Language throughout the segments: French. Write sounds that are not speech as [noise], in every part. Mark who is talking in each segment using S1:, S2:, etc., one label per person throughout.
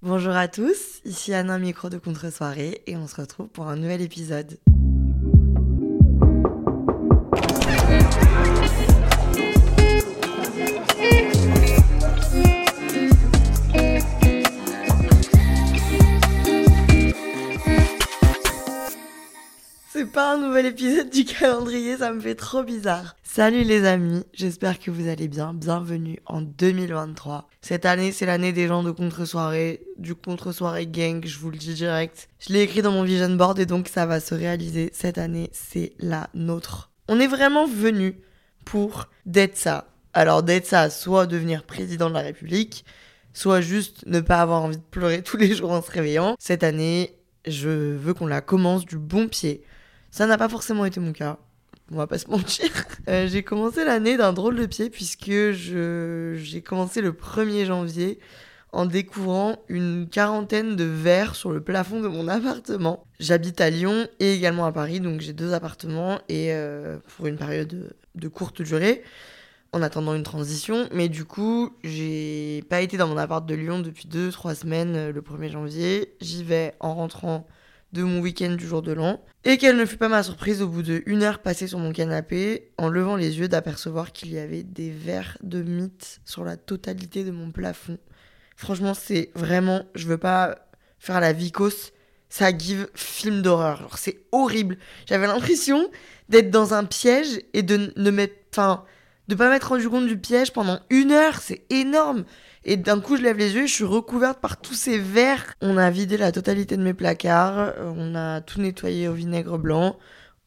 S1: Bonjour à tous, ici Anna Micro de Contre-soirée et on se retrouve pour un nouvel épisode. C'est pas un nouvel épisode du calendrier, ça me fait trop bizarre. Salut les amis, j'espère que vous allez bien. Bienvenue en 2023. Cette année, c'est l'année des gens de contre-soirée, du contre-soirée gang, je vous le dis direct. Je l'ai écrit dans mon vision board et donc ça va se réaliser. Cette année, c'est la nôtre. On est vraiment venu pour d'être ça. Alors d'être ça, soit devenir président de la République, soit juste ne pas avoir envie de pleurer [laughs] tous les jours en se réveillant. Cette année, je veux qu'on la commence du bon pied. Ça n'a pas forcément été mon cas. On va pas se mentir. [laughs] Euh, j'ai commencé l'année d'un drôle de pied puisque j'ai commencé le 1er janvier en découvrant une quarantaine de verres sur le plafond de mon [laughs] appartement. J'habite à Lyon et également à Paris, donc j'ai deux appartements et euh, pour une période de, de courte durée en attendant une transition. Mais du coup, j'ai pas été dans mon appart de Lyon depuis 2-3 semaines euh, le 1er janvier. J'y vais en rentrant de mon week-end du jour de l'an. Et quelle ne fut pas ma surprise au bout de une heure passée sur mon canapé, en levant les yeux d'apercevoir qu'il y avait des verres de mythe sur la totalité de mon plafond. Franchement, c'est vraiment, je veux pas faire la vicose, ça give film d'horreur. C'est horrible. J'avais l'impression d'être dans un piège et de ne mettre, enfin, de pas m'être rendu compte du piège pendant une heure, c'est énorme. Et d'un coup, je lève les yeux et je suis recouverte par tous ces verres. On a vidé la totalité de mes placards, euh, on a tout nettoyé au vinaigre blanc,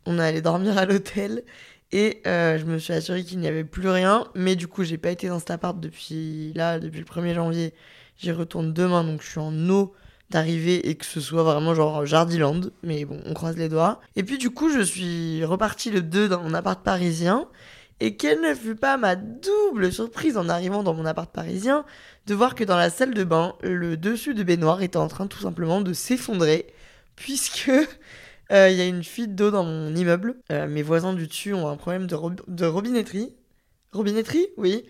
S1: on est allé dormir à l'hôtel et euh, je me suis assurée qu'il n'y avait plus rien. Mais du coup, j'ai pas été dans cet appart depuis là, depuis le 1er janvier. J'y retourne demain, donc je suis en eau d'arriver et que ce soit vraiment genre Jardiland. Mais bon, on croise les doigts. Et puis du coup, je suis repartie le 2 dans mon appart parisien. Et quelle ne fut pas ma double surprise en arrivant dans mon appart parisien de voir que dans la salle de bain, le dessus de baignoire était en train tout simplement de s'effondrer, puisque euh, il y a une fuite d'eau dans mon immeuble. Euh, mes voisins du dessus ont un problème de, rob- de robinetterie. Robinetterie Oui.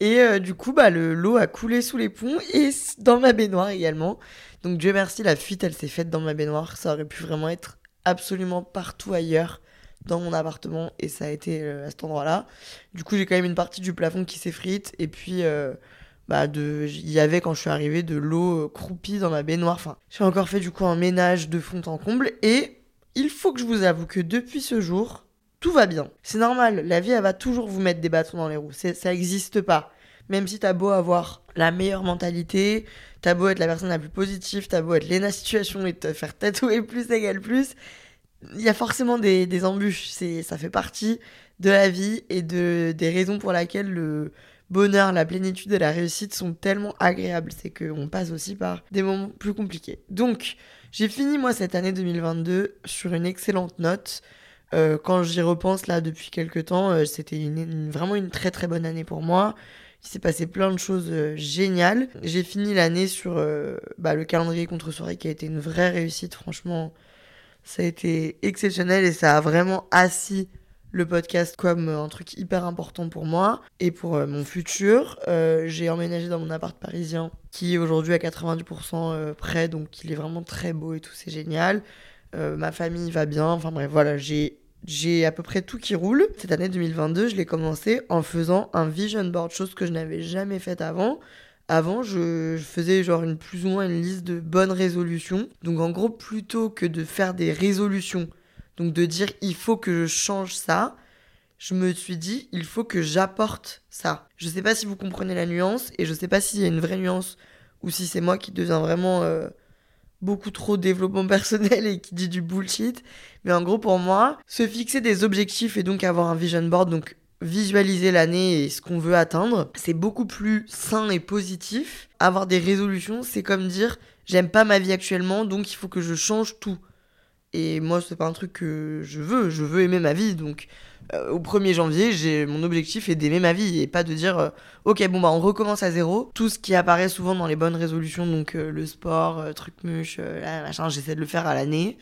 S1: Et euh, du coup, bah, le- l'eau a coulé sous les ponts et dans ma baignoire également. Donc Dieu merci, la fuite, elle s'est faite dans ma baignoire. Ça aurait pu vraiment être absolument partout ailleurs dans mon appartement et ça a été euh, à cet endroit-là. Du coup, j'ai quand même une partie du plafond qui s'effrite et puis euh, bah de il y avait quand je suis arrivée de l'eau euh, croupie dans ma baignoire. Enfin, j'ai encore fait du coup un ménage de fond en comble et il faut que je vous avoue que depuis ce jour, tout va bien. C'est normal, la vie elle va toujours vous mettre des bâtons dans les roues. Ça existe pas. Même si t'as beau avoir la meilleure mentalité, t'as beau être la personne la plus positive, t'as beau être Lena Situation et te faire tatouer [laughs] plus égale plus, il y a forcément des, embûches. C'est, ça fait partie de la vie et de, des raisons pour lesquelles le bonheur, la plénitude et la réussite sont tellement agréables. C'est qu'on passe aussi par des moments plus compliqués. Donc, j'ai fini moi cette année 2022 sur une excellente note. Euh, quand j'y repense là depuis quelques temps, euh, c'était vraiment une très très bonne année pour moi. Il s'est passé plein de choses euh, géniales. J'ai fini l'année sur bah, le calendrier contre soirée qui a été une vraie réussite. Franchement, ça a été exceptionnel et ça a vraiment assis le podcast comme euh, un truc hyper important pour moi et pour euh, mon futur. Euh, j'ai emménagé dans mon appart parisien qui est aujourd'hui à 90% euh, prêt, donc il est vraiment très beau et tout, c'est génial. Ma famille va bien, enfin bref, voilà, j'ai j'ai à peu près tout qui roule. Cette année 2022, je l'ai commencé en faisant un vision board, chose que je n'avais jamais faite avant. Avant, je, faisais genre une plus ou moins une liste de bonnes résolutions. Donc en gros, plutôt que de faire des résolutions, donc de dire il faut que je change ça, je me suis dit il faut que j'apporte ça. Je sais pas si vous comprenez la nuance et je sais pas s'il y a une vraie nuance ou si c'est moi qui deviens vraiment euh, beaucoup trop développement personnel et qui dit du bullshit. Mais en gros, pour moi, se fixer des objectifs et donc avoir un vision board, donc visualiser l'année et ce qu'on veut atteindre, c'est beaucoup plus sain et positif. Avoir des résolutions, c'est comme dire j'aime pas ma vie actuellement, donc il faut que je change tout. Et moi, c'est pas un truc que je veux. Je veux aimer ma vie. Donc, euh, au 1er janvier, j'ai mon objectif est d'aimer ma vie et pas de dire euh, ok bon bah on recommence à zéro. Tout ce qui apparaît souvent dans les bonnes résolutions, donc euh, le sport, truc muche, machin, j'essaie de le faire à l'année.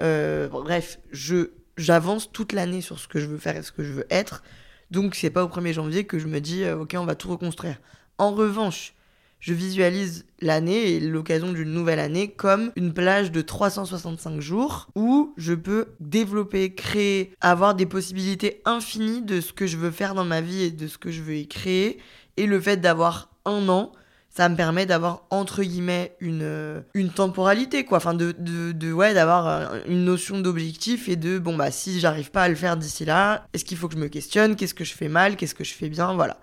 S1: bref, je j'avance toute l'année sur ce que je veux faire et ce que je veux être. Donc c'est pas au 1er janvier que je me dis ok on va tout reconstruire. En revanche, je visualise l'année et l'occasion d'une nouvelle année comme une plage de 365 jours où je peux développer, créer, avoir des possibilités infinies de ce que je veux faire dans ma vie et de ce que je veux y créer. Et le fait d'avoir un an, ça me permet d'avoir entre guillemets une, euh, une temporalité quoi enfin de, de, de ouais d'avoir une notion d'objectif et de bon bah si j'arrive pas à le faire d'ici là est-ce qu'il faut que je me questionne? Qu'est-ce que je fais mal? Qu'est-ce que je fais bien? Voilà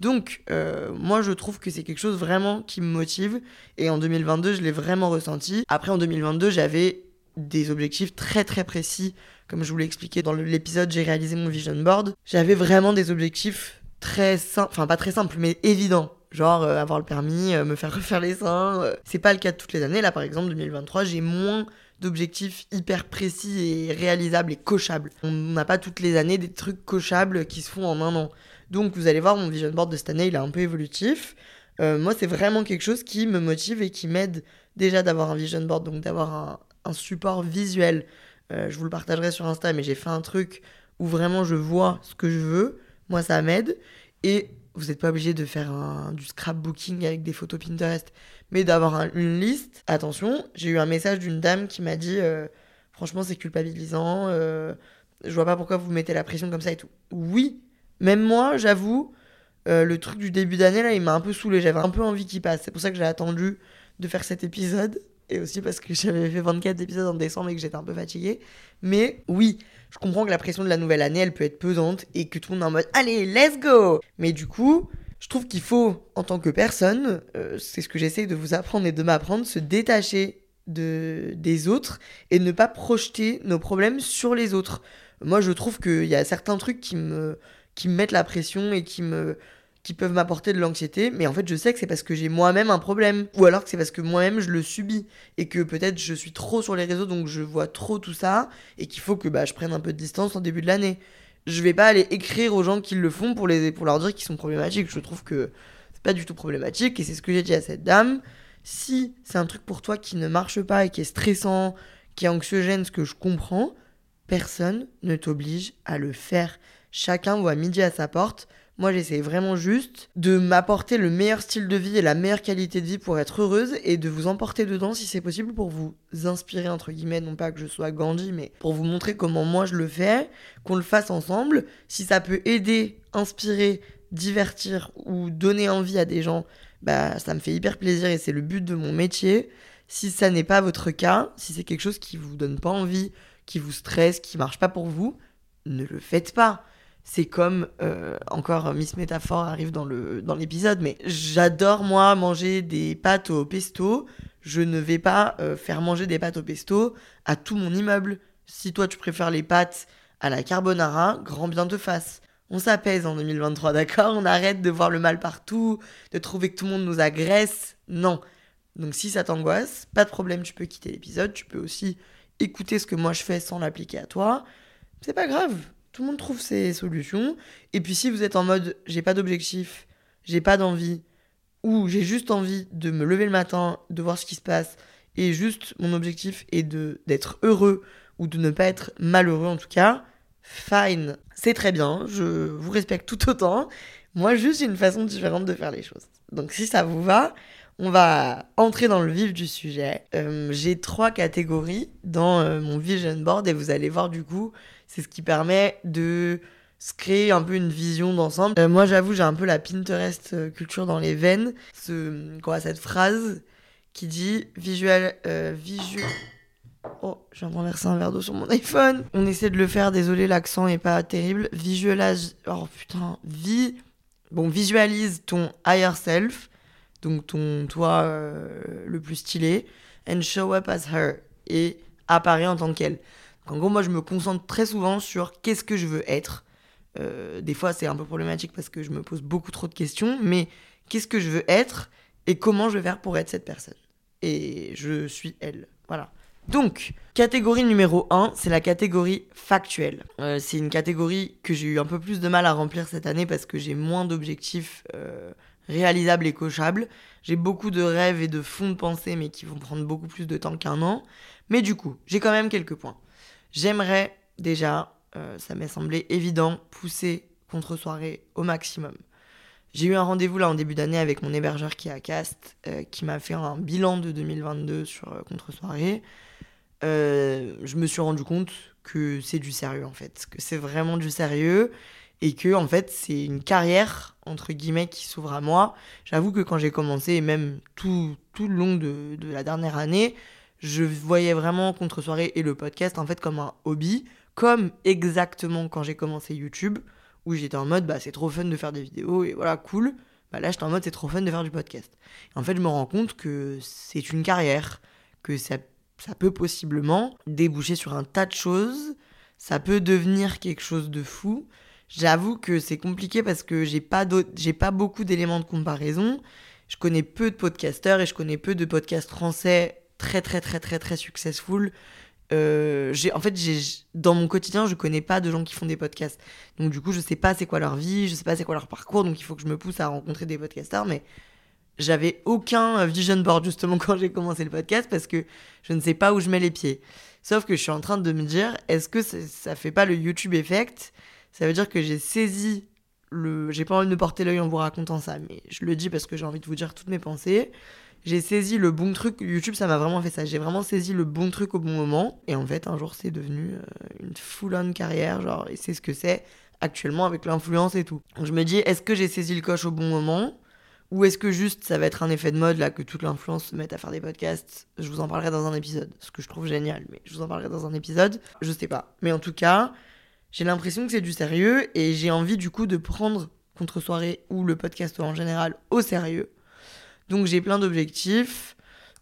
S1: donc, euh, moi, je trouve que c'est quelque chose vraiment qui me motive. Et en 2022, je l'ai vraiment ressenti. Après, en 2022, j'avais des objectifs très très précis. Comme je vous l'ai expliqué dans l'épisode, j'ai réalisé mon vision board. J'avais vraiment des objectifs très simples, enfin pas très simples, mais évidents. Genre euh, avoir le permis, euh, me faire [laughs] refaire les seins. c'est pas le cas de toutes les années. Là, par exemple, 2023, j'ai moins d'objectifs hyper précis et réalisables et cochables. On n'a pas toutes les années des trucs cochables qui se font en un an. Donc vous allez voir, mon vision board de cette année, il est un peu évolutif. Euh, moi, c'est vraiment quelque chose qui me motive et qui m'aide déjà d'avoir un vision board, donc d'avoir un, support visuel. Euh, je vous le partagerai sur Insta, mais j'ai fait un truc où vraiment je vois ce que je veux. Moi, ça m'aide. Et vous n'êtes pas obligé de faire du scrapbooking avec des photos Pinterest, mais d'avoir une liste. Attention, j'ai eu un message d'une dame qui m'a dit euh, Franchement, c'est culpabilisant. je vois pas pourquoi vous mettez la pression comme ça et tout. Oui, même moi, j'avoue, euh, le truc du début d'année, là, il m'a un peu saoulé. J'avais un peu envie qu'il passe. C'est pour ça que j'ai attendu de faire cet épisode. Et aussi parce que j'avais fait 24 épisodes en décembre et que j'étais un peu fatiguée. Mais oui, je comprends que la pression de la nouvelle année, elle peut être pesante et que tout le monde est en mode Allez, let's go Mais du coup, je trouve qu'il faut, en tant que personne, euh, c'est ce que j'essaie de vous apprendre et de m'apprendre, se détacher de, des autres et ne pas projeter nos problèmes sur les autres. Moi, je trouve qu'il y a certains trucs qui me qui me mettent la pression et qui me qui peuvent m'apporter de l'anxiété, mais en fait je sais que c'est parce que j'ai moi-même un problème, ou alors que c'est parce que moi-même je le subis, et que peut-être je suis trop sur les réseaux, donc je vois trop tout ça, et qu'il faut que bah, je prenne un peu de distance en début de l'année. Je vais pas aller écrire aux gens qui le font pour, les, pour leur dire qu'ils sont problématiques, je trouve que c'est pas du tout problématique, et c'est ce que j'ai dit à cette dame. Si c'est un truc pour toi qui ne marche pas et qui est stressant, qui est anxiogène, ce que je comprends, personne ne t'oblige à le faire Chacun voit midi à sa porte. Moi, j'essaie vraiment juste de m'apporter le meilleur style de vie et la meilleure qualité de vie pour être heureuse et de vous emporter dedans si c'est possible pour vous inspirer, entre guillemets, non pas que je sois Gandhi, mais pour vous montrer comment moi je le fais, qu'on le fasse ensemble. Si ça peut aider, inspirer, divertir ou donner envie à des gens, bah ça me fait hyper plaisir et c'est le but de mon métier. Si ça n'est pas votre cas, si c'est quelque chose qui vous donne pas envie, qui vous stresse, qui marche pas pour vous, ne le faites pas c'est comme euh, encore Miss Métaphore arrive dans le dans l'épisode mais j'adore moi manger des pâtes au pesto. Je ne vais pas euh, faire manger des pâtes au pesto à tout mon immeuble. Si toi tu préfères les pâtes à la carbonara grand bien te fasse. On s'apaise en 2023 d'accord? On arrête de voir le mal partout de trouver que tout le monde nous agresse. Non. Donc si ça t'angoisse pas de problème tu peux quitter l'épisode. Tu peux aussi écouter ce que moi je fais sans l'appliquer à toi. C'est pas grave tout le monde trouve ses solutions. Et puis si vous êtes en mode j'ai pas d'objectif, j'ai pas d'envie, ou j'ai juste envie de me lever le matin, de voir ce qui se passe, et juste mon objectif est de d'être heureux ou de ne pas être malheureux en tout cas, fine, c'est très bien, je vous respecte tout autant. Moi, juste une façon différente de faire les choses. Donc si ça vous va, on va entrer dans le vif du sujet. Euh, j'ai trois catégories dans euh, mon vision board et vous allez voir du coup c'est ce qui permet de se créer un peu une vision d'ensemble. Euh, moi, j'avoue, j'ai un peu la Pinterest culture dans les veines. Ce, quoi, cette phrase qui dit visual, euh, visual. Oh, j'ai renversé un verre d'eau sur mon iPhone. On essaie de le faire, désolé, l'accent est pas terrible. Visualise. Oh putain, vi. Bon, visualise ton higher self, donc ton toi le plus stylé, and show up as her, et apparaît en tant qu'elle. En gros, moi, je me concentre très souvent sur qu'est-ce que je veux être. Euh, des fois, c'est un peu problématique parce que je me pose beaucoup trop de questions, mais qu'est-ce que je veux être et comment je vais faire pour être cette personne Et je suis elle. Voilà. Donc, catégorie numéro 1, c'est la catégorie factuelle. Euh, c'est une catégorie que j'ai eu un peu plus de mal à remplir cette année parce que j'ai moins d'objectifs euh, réalisables et cochables. J'ai beaucoup de rêves et de fonds de pensée, mais qui vont prendre beaucoup plus de temps qu'un an. Mais du coup, j'ai quand même quelques points. J'aimerais déjà, euh, ça m'est semblé évident, pousser contre-soirée au maximum. J'ai eu un rendez-vous là en début d'année avec mon hébergeur qui est à Cast, qui m'a fait un bilan de 2022 sur contre-soirée. Euh, je me suis rendu compte que c'est du sérieux en fait, que c'est vraiment du sérieux et que en fait c'est une carrière entre guillemets qui s'ouvre à moi. J'avoue que quand j'ai commencé et même tout, tout le long de, de, la dernière année, je voyais vraiment contre soirée et le podcast en fait comme un hobby, comme exactement quand j'ai commencé YouTube où j'étais en mode bah c'est trop fun de faire des vidéos et voilà cool. Bah là j'étais en mode c'est trop fun de faire du podcast. Et en fait je me rends compte que c'est une carrière, que ça ça peut possiblement déboucher sur un tas de choses. Ça peut devenir quelque chose de fou. J'avoue que c'est compliqué parce que j'ai pas j'ai pas beaucoup d'éléments de comparaison. Je connais peu de podcasteurs et je connais peu de podcasts français très très très très très successful. Euh, j'ai en fait j'ai dans mon quotidien je connais pas de gens qui font des podcasts donc du coup je sais pas c'est quoi leur vie je sais pas c'est quoi leur parcours donc il faut que je me pousse à rencontrer des podcasteurs mais j'avais aucun vision board justement [laughs] quand j'ai commencé le podcast parce que je ne sais pas où je mets les pieds. Sauf que je suis en train de me dire, est-ce que ça, ça fait pas le YouTube effect? Ça veut dire que j'ai saisi le. J'ai pas envie de porter l'œil en vous racontant ça, mais je le dis parce que j'ai envie de vous dire toutes mes pensées. J'ai saisi le bon truc. YouTube, ça m'a vraiment fait ça. J'ai vraiment saisi le bon truc au bon moment. Et en fait, un jour, c'est devenu euh, une full-on carrière. Genre, et c'est ce que c'est actuellement avec l'influence et tout. Donc, je me dis, est-ce que j'ai saisi le coche au bon moment? Ou est-ce que juste ça va être un effet de mode là que toute l'influence se mette à faire des podcasts? Je vous en parlerai dans un épisode, ce que je trouve génial, mais je vous en parlerai dans un épisode. Je sais pas. Mais en tout cas, j'ai l'impression que c'est du sérieux et j'ai envie du coup de prendre contre-soirée ou le podcast en général au sérieux. Donc j'ai plein d'objectifs.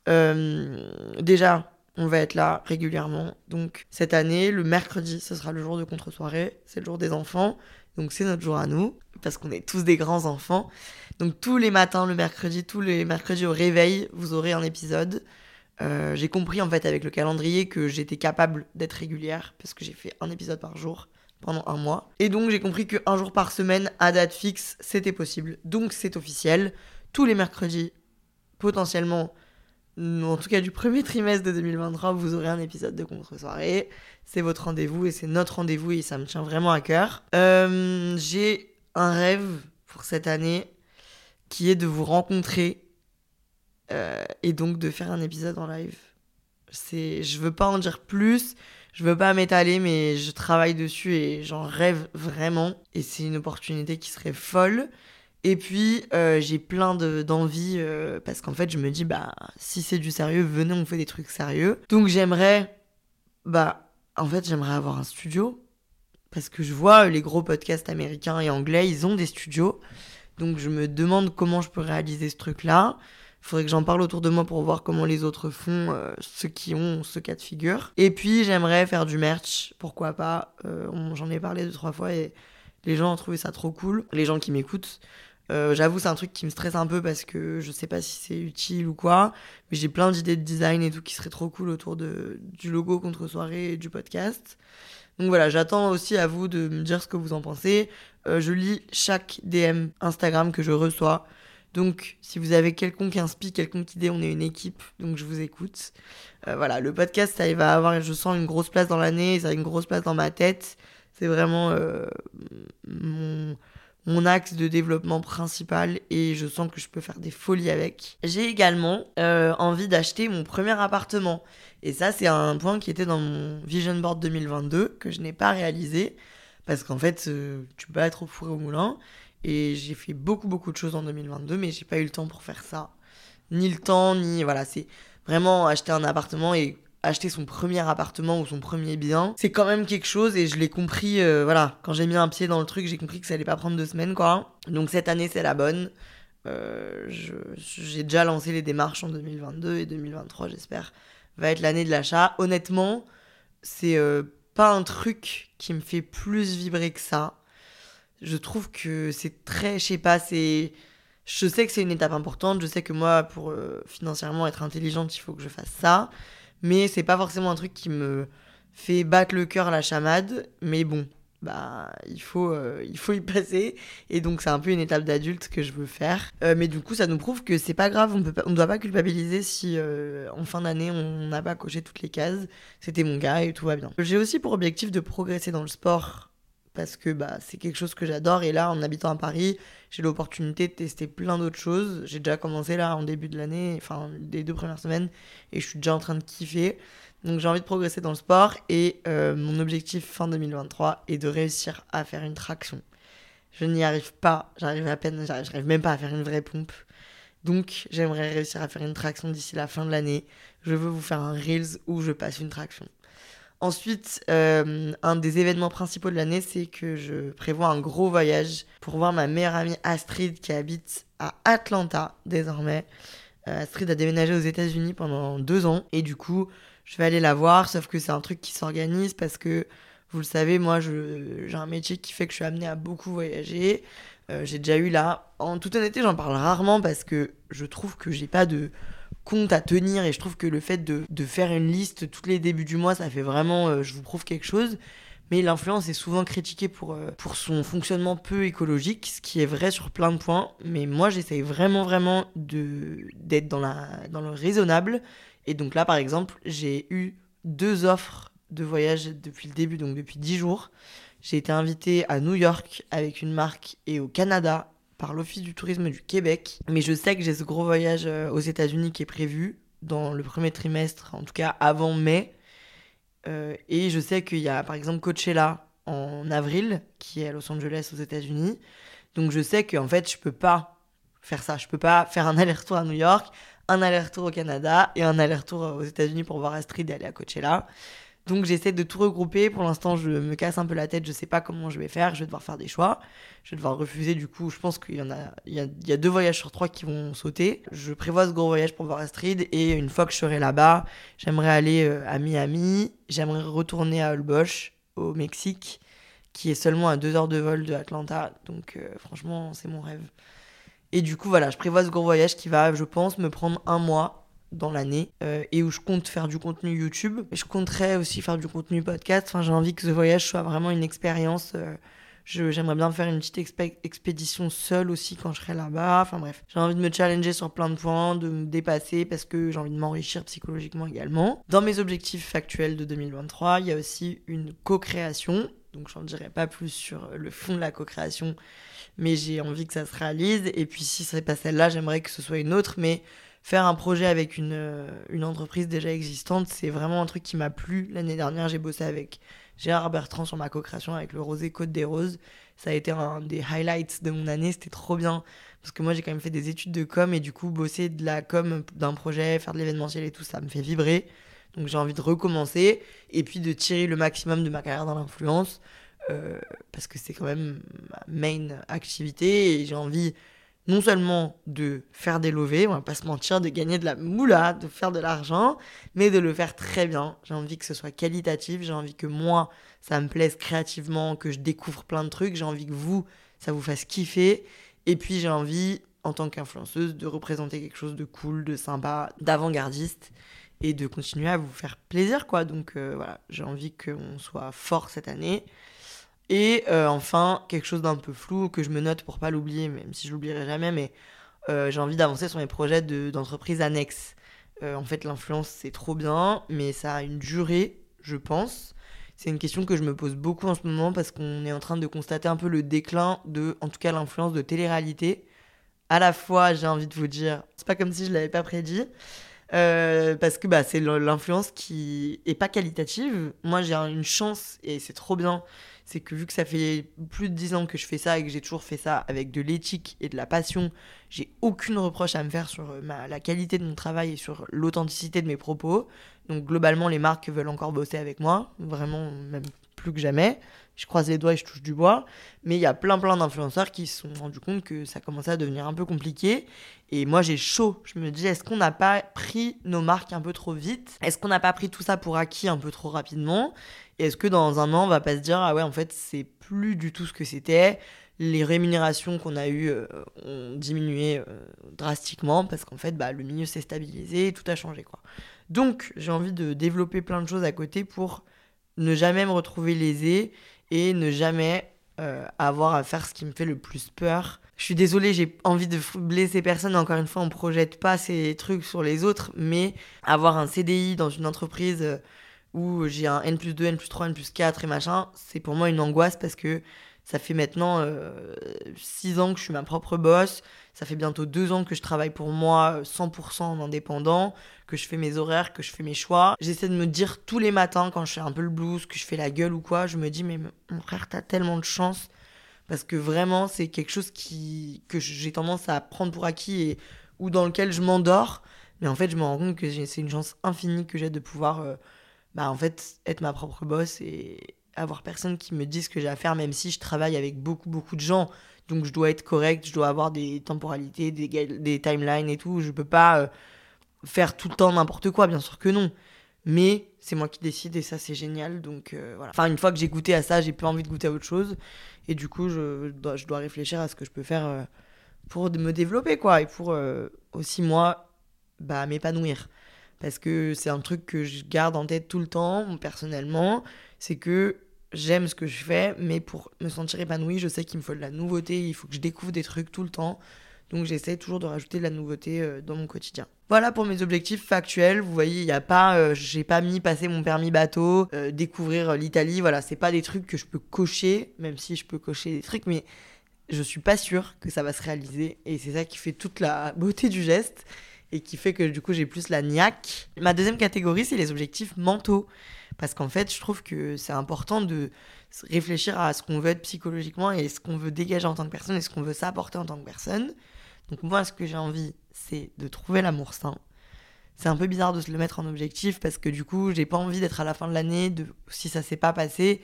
S1: Euh, déjà, on va être là régulièrement. Donc cette année, le mercredi, ce sera le jour de contre-soirée. C'est le jour des enfants. Donc c'est notre jour à nous, parce qu'on est tous des grands enfants. Donc tous les matins, le mercredi, tous les mercredis au réveil, vous aurez un épisode. Euh, j'ai compris en fait avec le calendrier que j'étais capable d'être régulière, parce que j'ai fait un épisode par jour pendant un mois. Et donc j'ai compris qu'un jour par semaine, à date fixe, c'était possible. Donc c'est officiel. Tous les mercredis, potentiellement en tout cas du premier trimestre de 2023, vous aurez un épisode de contre-soirée. C'est votre rendez-vous et c'est notre rendez-vous et ça me tient vraiment à cœur. Euh, j'ai un rêve pour cette année qui est de vous rencontrer euh, et donc de faire un épisode en live. C'est, je veux pas en dire plus, je veux pas m'étaler, mais je travaille dessus et j'en rêve vraiment. Et c'est une opportunité qui serait folle. Et puis, euh, j'ai plein d'envie euh, parce qu'en fait, je me dis, bah, si c'est du sérieux, venez, on fait des trucs sérieux. Donc, j'aimerais, bah, en fait, j'aimerais avoir un studio parce que je vois les gros podcasts américains et anglais, ils ont des studios. Donc, je me demande comment je peux réaliser ce truc-là. Faudrait que j'en parle autour de moi pour voir comment les autres font, euh, ceux qui ont ce cas de figure. Et puis, j'aimerais faire du merch, pourquoi pas. J'en ai parlé deux, trois fois et les gens ont trouvé ça trop cool. Les gens qui m'écoutent. Euh, j'avoue, c'est un truc qui me stresse un peu parce que je sais pas si c'est utile ou quoi. Mais j'ai plein d'idées de design et tout qui serait trop cool autour de, du logo contre soirée et du podcast. Donc voilà, j'attends aussi à vous de me dire ce que vous en pensez. Euh, je lis chaque DM Instagram que je reçois. Donc, si vous avez quelconque inspi, quelconque idée, on est une équipe, donc je vous écoute. Euh, voilà, le podcast, ça va avoir, je sens, une grosse place dans l'année, ça a une grosse place dans ma tête. C'est vraiment mon, mon axe de développement principal et je sens que je peux faire des folies avec. J'ai également euh, envie d'acheter mon premier appartement. Et ça, c'est un point qui était dans mon Vision Board 2022 que je n'ai pas réalisé parce qu'en fait, euh, tu peux être au four au moulin. Et j'ai fait beaucoup, beaucoup de choses en 2022, mais j'ai pas eu le temps pour faire ça. Ni le temps, ni. Voilà, c'est vraiment acheter un appartement et acheter son premier appartement ou son premier bien, c'est quand même quelque chose et je l'ai compris, euh, voilà, quand j'ai mis un pied dans le truc, j'ai compris que ça allait pas prendre deux semaines, quoi. Donc cette année, c'est la bonne. Euh, j'ai déjà lancé les démarches en 2022 et 2023, j'espère, va être l'année de l'achat. Honnêtement, c'est euh, pas un truc qui me fait plus vibrer que ça. Je trouve que c'est très, je sais pas, c'est. Je sais que c'est une étape importante. Je sais que moi, pour euh, financièrement être intelligente, il faut que je fasse ça. Mais c'est pas forcément un truc qui me fait battre le cœur à la chamade. Mais bon, bah il faut euh, il faut y [laughs] passer et donc c'est un peu une étape d'adulte que je veux faire euh, mais du coup ça nous prouve que c'est pas grave on on doit pas culpabiliser si en fin d'année on n'a pas coché toutes les cases c'était mon cas et tout va bien j'ai aussi pour objectif de progresser dans le sport parce que bah c'est quelque chose que j'adore et là en habitant à Paris j'ai l'opportunité de tester plein d'autres choses j'ai déjà commencé là en début de l'année enfin des deux premières semaines et je suis déjà en train de kiffer donc j'ai envie de progresser dans le sport et euh, mon objectif fin 2023 est de réussir à faire une traction. Je n'y arrive pas, j'arrive à peine, j'arrive même pas à faire une vraie pompe. Donc j'aimerais réussir à faire une traction d'ici la fin de l'année. Je veux vous faire un Reels où je passe une traction. Ensuite, euh, un des événements principaux de l'année, c'est que je prévois un gros voyage pour voir ma meilleure amie Astrid qui habite à Atlanta désormais. Euh, Astrid a déménagé aux États-Unis pendant deux ans et du coup, je vais aller la voir, sauf que c'est un truc qui s'organise parce que, vous le savez, moi, j'ai un métier qui fait que je suis amenée à beaucoup voyager. Euh, j'ai déjà eu là, en toute honnêteté, j'en parle rarement parce que je trouve que j'ai pas de compte à tenir et je trouve que le fait de, de faire une liste tous les débuts du mois, ça fait vraiment, euh, je vous prouve quelque chose. Mais l'influence est souvent critiquée pour, euh, pour son fonctionnement peu écologique, ce qui est vrai sur plein de points. Mais moi, j'essaye vraiment, vraiment d'être dans, dans le raisonnable et donc là, par exemple, j'ai eu deux offres de voyage depuis le début, donc depuis dix jours. J'ai été invitée à New York avec une marque et au Canada par l'Office du tourisme du Québec. Mais je sais que j'ai ce gros voyage euh, aux États-Unis qui est prévu dans le premier trimestre, en tout cas avant mai. Euh, et je sais qu'il y a par exemple Coachella en avril, qui est à Los Angeles aux États-Unis. Donc je sais qu'en fait, je peux pas faire ça. Je peux pas faire un aller-retour à New York, un aller-retour au Canada et un aller-retour aux États-Unis pour voir Astrid et aller à Coachella. Donc j'essaie de tout regrouper. Pour l'instant, je me casse un peu la tête. Je sais pas comment je vais faire. Je vais devoir faire des choix. Je vais devoir refuser. Du coup, je pense qu'il y en a, il y a, deux voyages sur trois qui vont sauter. Je prévois ce gros voyage pour voir Astrid. Et une fois que je serai là-bas, j'aimerais aller euh, à Miami. J'aimerais retourner à Holbox, au Mexique, qui est seulement à deux heures de vol de Atlanta. Donc euh, franchement, c'est mon rêve. Et du coup, voilà, je prévois ce gros voyage qui va, je pense, me prendre un mois dans l'année euh, et où je compte faire du contenu YouTube. Je compterai aussi faire du contenu podcast. Enfin, j'ai envie que ce voyage soit vraiment une expérience. Euh, j'aimerais bien faire une petite expédition seule aussi quand je serai là-bas. Enfin bref, j'ai envie de me challenger sur plein de points, de me dépasser parce que j'ai envie de m'enrichir psychologiquement également. Dans mes objectifs actuels de 2023, il y a aussi une co-création. Donc j'en dirai pas plus sur le fond de la co-création mais j'ai envie que ça se réalise. Et puis si ce n'est pas celle-là, j'aimerais que ce soit une autre, mais faire un projet avec une, euh, une entreprise déjà existante, c'est vraiment un truc qui m'a plu. L'année dernière, j'ai bossé avec Gérard Bertrand sur ma co-création avec le Rosé Côte des Roses. Ça a été un des highlights de mon année, c'était trop bien. Parce que moi, j'ai quand même fait des études de com et du coup, bosser de la com d'un projet, faire de l'événementiel et tout, ça me fait vibrer. Donc j'ai envie de recommencer et puis de tirer le maximum de ma carrière dans l'influence. Euh, parce que c'est quand même ma main activité et j'ai envie non seulement de faire des levées, on va pas se mentir, de gagner de la moula, de faire de l'argent, mais de le faire très bien. J'ai envie que ce soit qualitatif, j'ai envie que moi, ça me plaise créativement, que je découvre plein de trucs, j'ai envie que vous, ça vous fasse kiffer. Et puis j'ai envie, en tant qu'influenceuse, de représenter quelque chose de cool, de sympa, d'avant-gardiste et de continuer à vous faire plaisir, quoi. Donc euh, voilà, j'ai envie qu'on soit fort cette année. Et euh, enfin, quelque chose d'un peu flou que je me note pour pas l'oublier, même si je l'oublierai jamais, mais euh, j'ai envie d'avancer sur mes projets d'entreprise annexe. Euh, en fait, l'influence, c'est trop bien, mais ça a une durée, je pense. C'est une question que je me pose beaucoup en ce moment parce qu'on est en train de constater un peu le déclin de, en tout cas, l'influence de télé-réalité. À la fois, j'ai envie de vous dire, c'est pas comme si je l'avais pas prédit, parce que bah, c'est l'influence qui est pas qualitative. Moi, j'ai une chance et c'est trop bien c'est que vu que ça fait plus de 10 ans que je fais ça et que j'ai toujours fait ça avec de l'éthique et de la passion, j'ai aucune reproche à me faire sur euh, la qualité de mon travail et sur l'authenticité de mes propos. Donc globalement, les marques veulent encore bosser avec moi, vraiment même plus que jamais. Je croise les doigts et je touche du bois. Mais il y a plein plein d'influenceurs qui se sont rendus compte que ça commençait à devenir un peu compliqué. Et moi j'ai chaud. Je me dis, est-ce qu'on n'a pas pris nos marques un peu trop vite? Est-ce qu'on n'a pas pris tout ça pour acquis un peu trop rapidement? Est-ce que dans un an, on va pas se dire, ah ouais, en fait, c'est plus du tout ce que c'était? Les rémunérations qu'on a eues euh, ont diminué euh, drastiquement parce qu'en fait, bah, le milieu s'est stabilisé, tout a changé. Quoi. Donc, j'ai envie de développer plein de choses à côté pour ne jamais me retrouver lésé et ne jamais euh, avoir à faire ce qui me fait le plus peur. Je suis désolée, j'ai envie de blesser personne. Encore une fois, on projette pas ces trucs sur les autres, mais avoir un CDI dans une entreprise où j'ai un N plus 2, N plus 3, N plus 4 et machin, c'est pour moi une angoisse parce que ça fait maintenant 6 euh, ans que je suis ma propre boss. Ça fait bientôt 2 ans que je travaille pour moi 100% en indépendant, que je fais mes horaires, que je fais mes choix. J'essaie de me dire tous les matins quand je fais un peu le blues, que je fais la gueule ou quoi, je me dis mais mon frère, t'as tellement de chance. Parce que vraiment, c'est quelque chose qui, que j'ai tendance à prendre pour acquis et, ou dans lequel je m'endors. Mais en fait, je me rends compte que c'est une chance infinie que j'ai de pouvoir euh, bah, en fait, être ma propre boss et, avoir personne qui me dise ce que j'ai à faire, même si je travaille avec beaucoup, beaucoup de gens. Donc je dois être correct, je dois avoir des temporalités, des, des timelines et tout. Je peux pas euh, faire tout le temps n'importe quoi, bien sûr que non. Mais c'est moi qui décide et ça c'est génial. Donc euh, voilà. Enfin, une fois que j'ai goûté à ça, j'ai plus envie de goûter à autre chose. Et du coup, je dois, je dois réfléchir à ce que je peux faire euh, pour me développer, quoi. Et pour aussi moi, bah, m'épanouir. Parce que c'est un truc que je garde en tête tout le temps, personnellement. C'est que j'aime ce que je fais, mais pour me sentir épanouie, je sais qu'il me faut de la nouveauté, il faut que je découvre des trucs tout le temps. Donc j'essaie toujours de rajouter de la nouveauté euh, dans mon quotidien. Voilà pour mes objectifs factuels. Vous voyez, il y a pas, euh, j'ai pas mis passer mon permis bateau, euh, découvrir l'Italie. Voilà, c'est pas des trucs que je peux cocher, même si je peux cocher des trucs, mais je suis pas sûre que ça va se réaliser. Et c'est ça qui fait toute la beauté du geste et qui fait que du coup j'ai plus la niaque. Ma deuxième catégorie, c'est les objectifs mentaux. Parce qu'en fait, je trouve que c'est important de réfléchir à ce qu'on veut être psychologiquement et ce qu'on veut dégager en tant que personne et ce qu'on veut s'apporter en tant que personne. Donc moi, ce que j'ai envie, c'est de trouver l'amour sain. C'est un peu bizarre de se le mettre en objectif parce que du coup, j'ai pas envie d'être à la fin de l'année, de si ça s'est pas passé,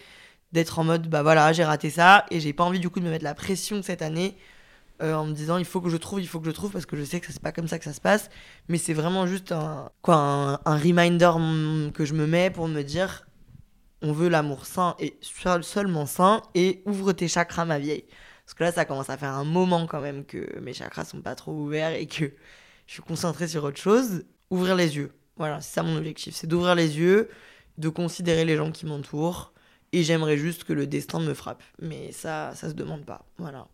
S1: d'être en mode bah voilà, j'ai raté ça et j'ai pas envie du coup de me mettre la pression cette année euh, en me disant il faut que je trouve, il faut que je trouve parce que je sais que c'est pas comme ça que ça se passe. Mais c'est vraiment juste un, quoi, un, reminder que je me mets pour me dire on veut l'amour sain et seulement sain et ouvre tes chakras ma vieille. Parce que là ça commence à faire un moment quand même que mes chakras sont pas trop ouverts et que je suis concentrée sur autre chose. Ouvrir les yeux. Voilà, c'est ça mon objectif, c'est d'ouvrir les yeux, de considérer les gens qui m'entourent. Et j'aimerais juste que le destin me frappe. Mais ça, ça se demande pas. Voilà.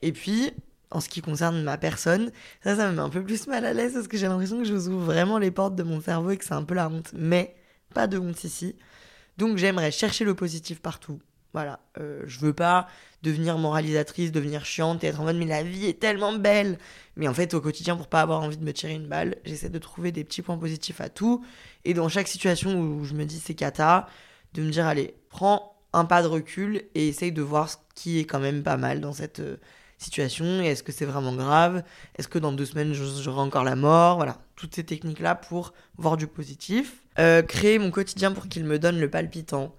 S1: Et puis, en ce qui concerne ma personne, ça, ça me met un peu plus mal à l'aise parce que j'ai l'impression que je vous ouvre vraiment les portes de mon cerveau et que c'est un peu la honte. Mais pas de honte ici. Donc j'aimerais chercher le positif partout. Voilà, euh, je veux pas devenir moralisatrice, devenir chiante et être en mode mais la vie est tellement belle. Mais en fait, au quotidien, pour pas avoir envie de me tirer une balle, j'essaie de trouver des petits points positifs à tout. Et dans chaque situation où je me dis c'est cata, de me dire allez, prends un pas de recul et essaye de voir ce qui est quand même pas mal dans cette euh, situation et est-ce que c'est vraiment grave? Est-ce que dans deux semaines j'aurai encore la mort? Voilà, toutes ces techniques-là pour voir du positif. Euh, créer mon quotidien pour qu'il me donne le palpitant.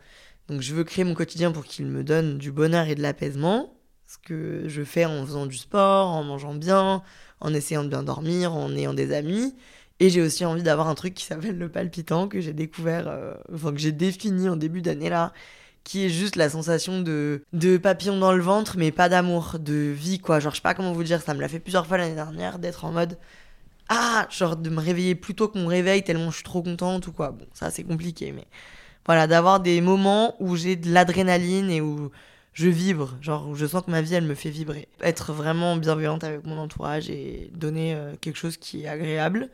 S1: Donc je veux créer mon quotidien pour qu'il me donne du bonheur et de l'apaisement. Ce que je fais en faisant du sport, en mangeant bien, en essayant de bien dormir, en ayant des amis. Et j'ai aussi envie d'avoir un truc qui s'appelle le palpitant que j'ai découvert, euh, enfin que j'ai défini en début d'année là, qui est juste la sensation de, de papillon dans le ventre, mais pas d'amour, de vie, quoi. Genre, je sais pas comment vous dire, ça me l'a fait plusieurs fois l'année dernière d'être en mode Ah, genre de me réveiller plus tôt qu'on me réveille tellement je suis trop contente ou quoi. Bon, ça c'est compliqué, mais voilà, d'avoir des moments où j'ai de l'adrénaline et où je vibre, genre où je sens que ma vie elle me fait vibrer. Être vraiment bienveillante avec mon entourage et donner euh, quelque chose qui est agréable.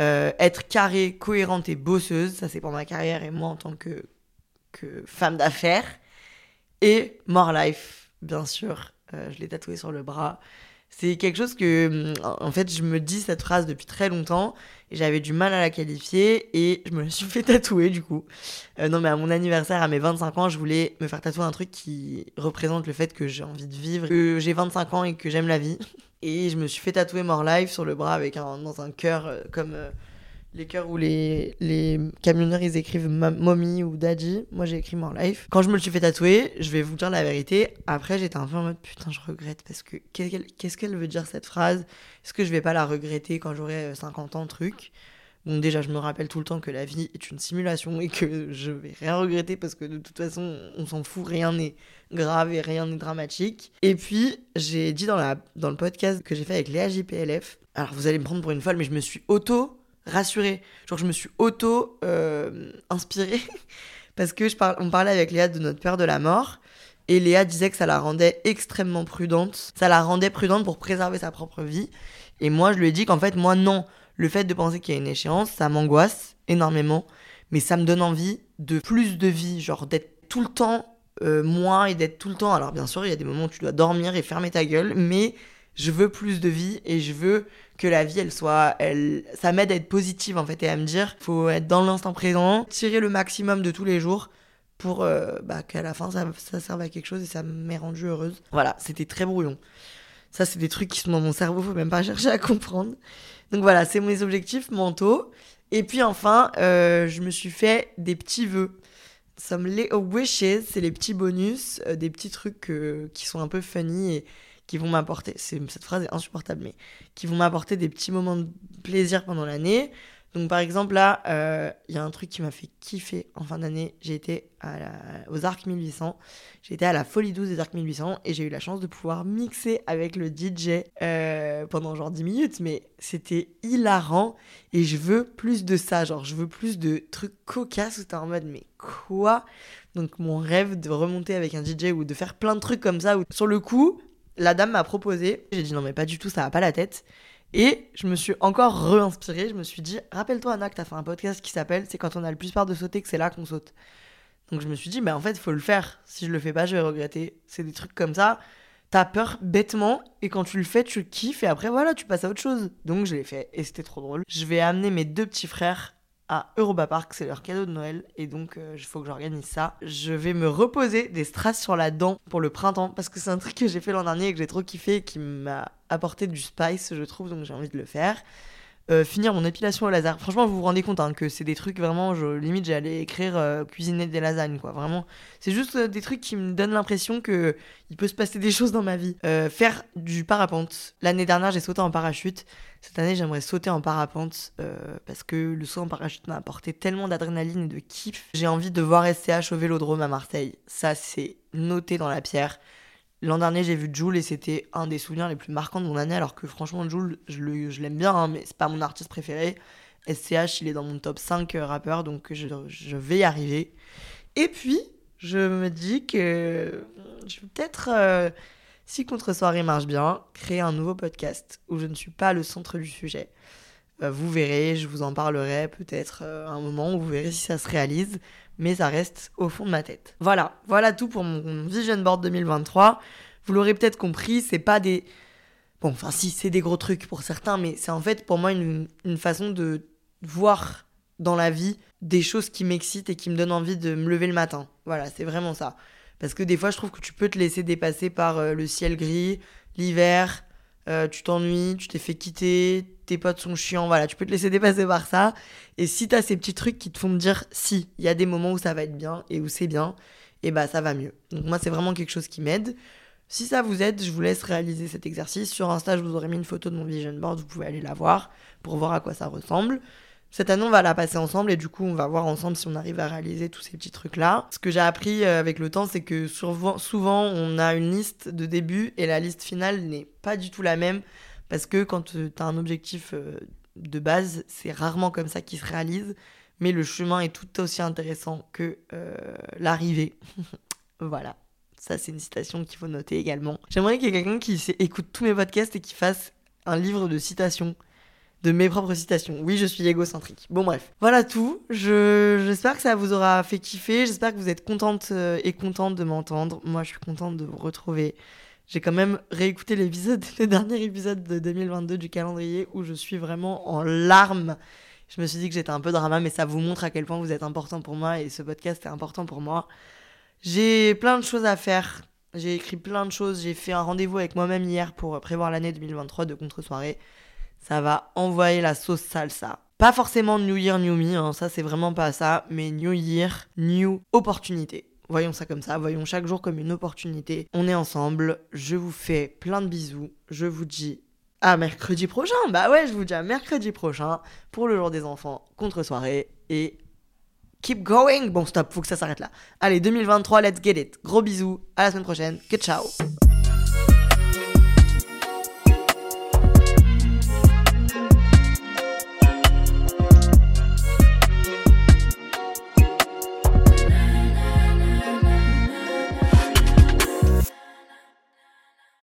S1: Euh, être carré, cohérente et bosseuse, ça c'est pour ma carrière et moi en tant que que femme d'affaires. Et More Life, bien sûr. Euh, je l'ai tatoué sur le bras. C'est quelque chose que, mm, en fait, je me dis cette phrase depuis très longtemps et j'avais du mal à la qualifier et je me suis [laughs] fait tatouer du coup. Euh, non, mais à mon anniversaire, à mes 25 ans, je voulais me faire tatouer un truc qui représente le fait que j'ai envie de vivre, que j'ai 25 ans et que j'aime la vie. Et je me suis fait tatouer More Life sur le bras avec un, dans un cœur euh, comme les cœurs où les, camionneurs ils écrivent mommy ou daddy. Moi j'ai écrit mon life. Quand je me le suis fait tatouer, je vais vous dire la vérité. Après j'étais un peu en mode putain, je regrette parce que qu'est-ce qu'elle veut dire cette phrase? Est-ce que je vais pas la regretter quand j'aurai 50 euh, ans, truc? Bon, déjà, je me rappelle tout le temps que la vie est une simulation et que je vais rien regretter parce que de toute façon, on s'en fout, rien n'est grave et rien n'est dramatique. Et puis, j'ai dit dans, dans le podcast que j'ai fait avec Léa JPLF, alors vous allez me prendre pour une folle, mais je me suis auto rassurée. Genre, je me suis auto euh, [laughs] parce que je on parlait avec Léa de notre père de la mort. Et Léa disait que ça la rendait extrêmement prudente. Ça la rendait prudente pour préserver sa propre vie. Et moi, je lui ai dit qu'en fait, moi, non. Le fait de penser qu'il y a une échéance, ça m'angoisse énormément. Mais ça me donne envie de plus de vie. Genre d'être tout le temps euh, moi et d'être tout le temps. Alors, bien sûr, il y a des moments où tu dois dormir et fermer ta gueule. Mais je veux plus de vie et je veux que la vie elle soit elle ça m'aide à être positive en fait et à me dire faut être dans l'instant présent tirer le maximum de tous les jours pour euh, bah, qu'à la fin ça, ça, serve à quelque chose et ça m'ait rendue heureuse. Voilà, c'était très brouillon. Ça, c'est des trucs qui sont dans mon cerveau, faut même pas chercher à comprendre. Donc voilà, c'est mes objectifs mentaux. Et puis enfin, euh, je me suis fait des petits vœux. Some little wishes, c'est les petits bonus, euh, des petil trucs qui sont un peu funny et qui vont m'apporter, cette phrase est insupportable, mais qui vont m'apporter des petits moments de plaisir pendant l'année. Donc par exemple là, euh, il y a un truc qui m'a fait kiffer en fin d'année. J'ai été aux Arcs 1800, j'ai été à la Folie 12 des Arcs 1800 et j'ai eu la chance de pouvoir mixer avec le DJ euh, pendant genre 10 minutes. Mais c'était hilarant et je veux plus de ça. Genre je veux plus de trucs cocasses où t'es en mode mais quoi? Donc mon rêve de remonter avec un DJ ou de faire plein de trucs comme ça où sur le coup, la dame m'a proposé. J'ai dit non mais pas du tout, ça va pas la tête. Et je me suis encore re-inspirée. Je me suis dit, rappelle-toi, Anna, que t'as fait un podcast qui s'appelle C'est quand on a le plus peur de sauter que c'est là qu'on saute. Donc je me suis dit, bah en fait, faut le faire. Si je le fais pas, je vais regretter. C'est des trucs comme ça. T'as peur bêtement et quand tu le fais, tu kiffes et après voilà, tu passes à autre chose. Donc je l'ai fait et c'était trop drôle. Je vais amener mes deux petits frères à Europa Park, c'est leur cadeau de Noël et donc il euh, faut que j'organise ça. Je vais me reposer des strass sur la dent pour le printemps parce que c'est un truc que j'ai fait l'an dernier et que j'ai trop kiffé et qui m'a apporté du spice, je trouve, donc j'ai envie de le faire. Euh, finir mon épilation au laser. Franchement, vous vous rendez compte hein, que c'est des trucs vraiment, je, limite j'allais écrire euh, cuisiner des lasagnes, quoi. Vraiment, c'est juste euh, des trucs qui me donnent l'impression que il peut se passer des choses dans ma vie. faire du parapente. L'année dernière, j'ai sauté en parachute. Cette année, j'aimerais sauter en parapente parce que le saut en parachute m'a apporté tellement d'adrénaline et de kiff. J'ai envie de voir SCH au Vélodrome à Marseille. Ça, c'est noté dans la pierre. L'an dernier, j'ai vu Jules et c'était un des souvenirs les plus marquants de mon année, alors que franchement, Jules, je l'aime bien, hein, mais c'est pas mon artiste préféré. SCH, il est dans mon top 5 euh, rappeurs, donc je, vais y arriver. Et puis, je me dis que je vais peut-être, euh, si Contre-soirée marche bien, créer un nouveau podcast où je ne suis pas le centre du sujet. Euh, vous verrez, je vous en parlerai peut-être un moment vous verrez si ça se réalise mais ça reste au fond de ma tête. Voilà, voilà tout pour mon Vision Board 2023. Vous l'aurez peut-être compris, c'est pas des. Bon, enfin, si, c'est des gros trucs pour certains, mais c'est en fait pour moi une, façon de voir dans la vie des choses qui m'excitent et qui me donnent envie de me lever le matin. Voilà, c'est vraiment ça. Parce que des fois, je trouve que tu peux te laisser dépasser par euh, le ciel gris, l'hiver, euh, tu t'ennuies, tu t'es fait quitter, tes potes sont chiants, voilà, tu peux te laisser dépasser par ça. Et si t'as ces petits trucs qui te font me dire si, il y a des moments où ça va être bien et où c'est bien, et bah ça va mieux. Donc moi, c'est vraiment quelque chose qui m'aide. Si ça vous aide, je vous laisse réaliser cet exercice. Sur Insta, je vous aurais mis une photo de mon vision board, vous pouvez aller la voir pour voir à quoi ça ressemble. Cette année, on va la passer ensemble et du coup, on va voir ensemble si on arrive à réaliser tous ces petits trucs-là. Ce que j'ai appris euh, avec le temps, c'est que souvent, on a une liste de début et la liste finale n'est pas du tout la même parce que quand euh, tu as un objectif euh, de base, c'est rarement comme ça qu'il se réalise, mais le chemin est tout aussi intéressant que l'arrivée. [laughs] voilà. Ça, c'est une citation qu'il faut noter également. J'aimerais qu'il y ait quelqu'un qui écoute tous mes podcasts et qui fasse un livre de citations de mes propres citations. Oui, je suis égocentrique. Bon bref, voilà tout. Je j'espère que ça vous aura fait kiffer. J'espère que vous êtes contente euh, et contente de m'entendre. Moi, je suis contente de vous retrouver. J'ai quand même réécouté l'épisode, [laughs] le dernier épisode de 2022 du calendrier où je suis vraiment en larmes. Je me suis dit que j'étais un peu drama, mais ça vous montre à quel point vous êtes important pour moi et ce podcast est important pour moi. J'ai plein de choses à faire. J'ai écrit plein de choses. J'ai fait un rendez-vous avec moi-même hier pour prévoir l'année 2023 de contre-soirée ça va envoyer la sauce salsa. Pas forcément New Year, New Me, hein, ça c'est vraiment pas ça, mais New Year, New Opportunité. Voyons ça comme ça, voyons chaque jour comme une opportunité. On est ensemble, je vous fais plein de bisous, je vous dis à mercredi prochain. Bah ouais, je vous dis à mercredi prochain pour le jour des enfants contre soirée et keep going. Bon, stop, faut que ça s'arrête là. Allez, 2023, let's get it. Gros bisous, à la semaine prochaine. Que ciao.